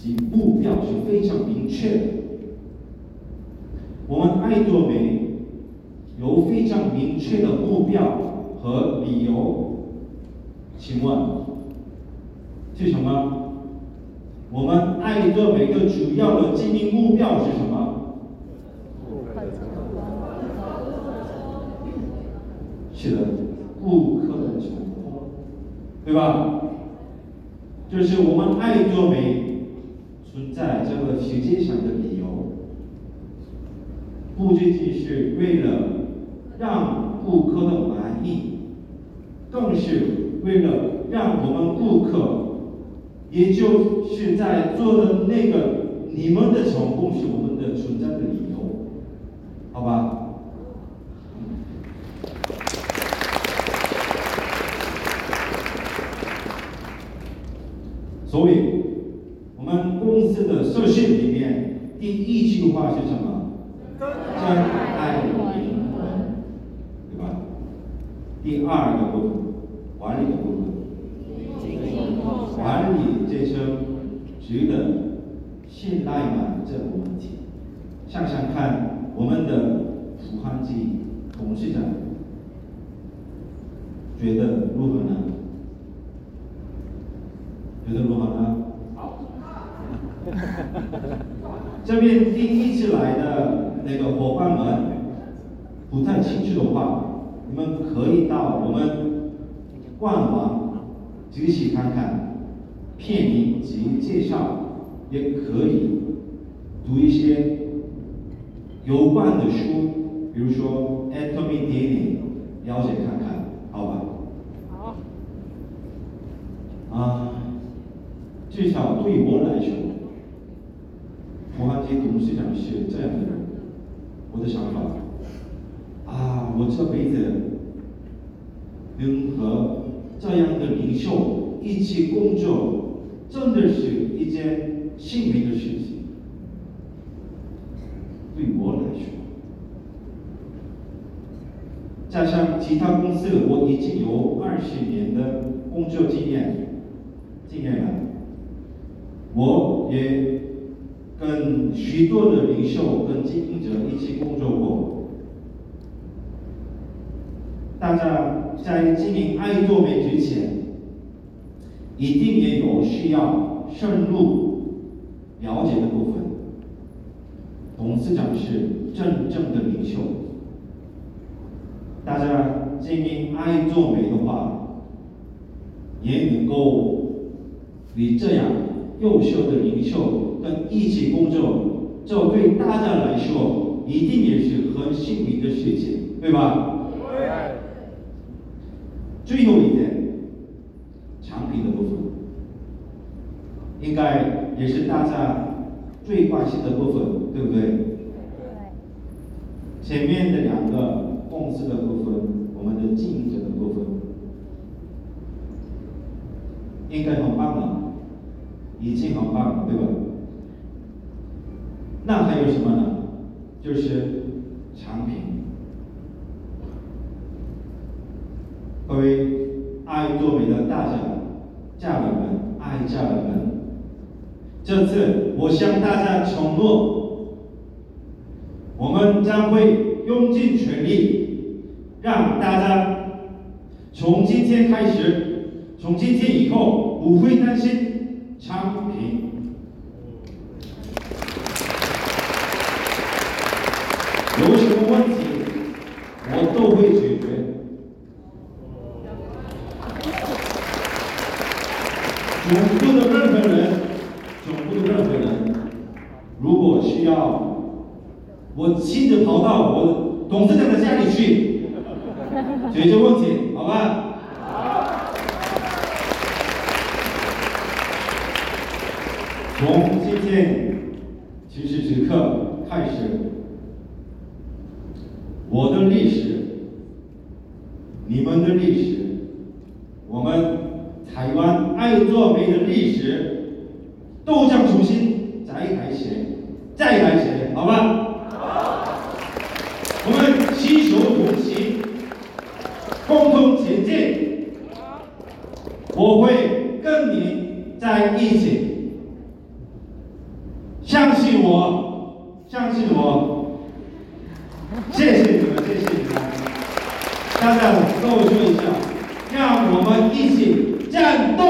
及目标是非常明确的。我们爱多美有非常明确的目标和理由，请问是什么？我们爱多美的主要的经营目标是什么？是的，顾客的成功，对吧？就是我们爱多美坚强的理由，不仅仅是为了让顾客的满意，更是为了让我们顾客，也就是在做的那个你们的成功是我们的存在的理由，好吧？所以，我们公司的设计里面第一句话是什么？真爱灵魂，对吧？第二个部分，管理的部分，管理这些值得信赖吗？这个问题，想想看，我们的朴汉基董事长觉得如何呢？觉得如何呢？好。这边第一次来的那个伙伴们，不太清楚的话，你们可以到我们官网仔细看看片名及介绍，也可以读一些有关的书，比如说《Atomic DNA》，了解看看，好吧？好。啊。至少对我来说，董事长是这样的人。我的想法，啊，我这辈子能和这样的领袖一起工作，真的是一件幸运的事情。对我来说，加上其他公司，我已经有二十年的工作经验，经验了。我也跟许多的领袖、跟经营者一起工作过。大家在经营爱多美之前，一定也有需要深入了解的部分。董事长是真正的领袖，大家经营爱做美的话，也能够与这样。优秀的领袖，这对大家来说一定也是很幸运的事情，对吧？对。最后一点，产品的部分，应该也是大家最关心的部分，对不对？前面的两个公司的部分，我们的经营者的部分，应该很棒了。已经很棒了，对吧？那还有什么呢？就是产品。各位爱多美的大家、家人们、爱家人们，这次我向大家承诺，我们将会用尽全力，让大家从今天开始，从今天以后不会担心。产品有什么问题，我都会解决。总部的任何人，总部的任何人，如果需要，我亲自跑到我董事长的家里去解决问题，好吧？从今天此时此刻开始，我的历史、你们的历史、我们台湾爱做美的历史，都将重新再来写，再来写，好吗？好。我们携手同行，共同前进。我会跟你在一起。相信我，相信我。谢谢你们，现在我们。大家跟我说一下，让我们一起战斗